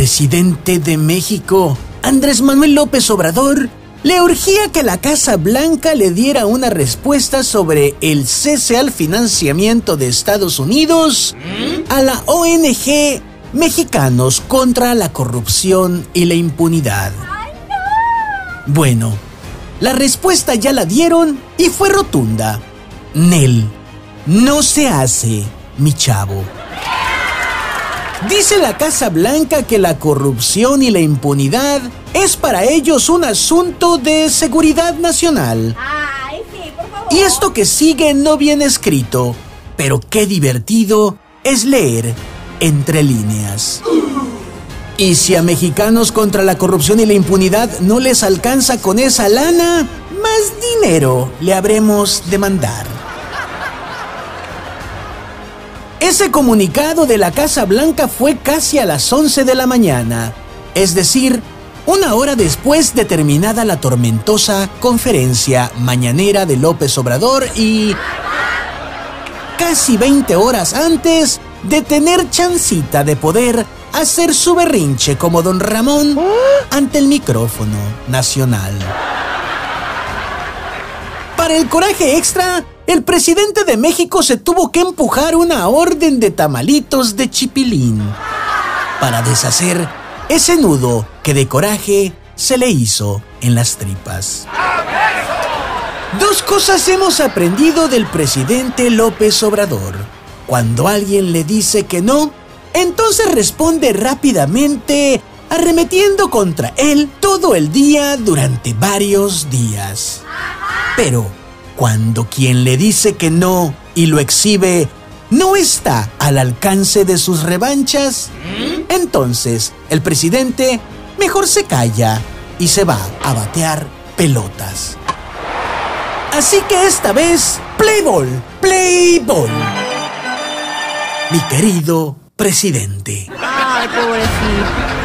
presidente de México, Andrés Manuel López Obrador, le urgía que la Casa Blanca le diera una respuesta sobre el cese al financiamiento de Estados Unidos a la ONG Mexicanos contra la Corrupción y la Impunidad. Bueno, la respuesta ya la dieron y fue rotunda. Nel, no se hace, mi chavo. Dice la Casa Blanca que la corrupción y la impunidad es para ellos un asunto de seguridad nacional. Ay, sí, por favor. Y esto que sigue no viene escrito, pero qué divertido es leer entre líneas. Y si a mexicanos contra la corrupción y la impunidad no les alcanza con esa lana, más dinero le habremos de mandar. Ese comunicado de la Casa Blanca fue casi a las 11 de la mañana, es decir, una hora después de terminada la tormentosa conferencia mañanera de López Obrador y casi 20 horas antes de tener chancita de poder hacer su berrinche como don Ramón ante el micrófono nacional. Para el coraje extra, el presidente de México se tuvo que empujar una orden de tamalitos de chipilín para deshacer ese nudo que de coraje se le hizo en las tripas. Dos cosas hemos aprendido del presidente López Obrador. Cuando alguien le dice que no, entonces responde rápidamente, arremetiendo contra él todo el día durante varios días. Pero cuando quien le dice que no y lo exhibe no está al alcance de sus revanchas, entonces el presidente mejor se calla y se va a batear pelotas. Así que esta vez, play ball, play ball. Mi querido presidente. Ay, pobrecito.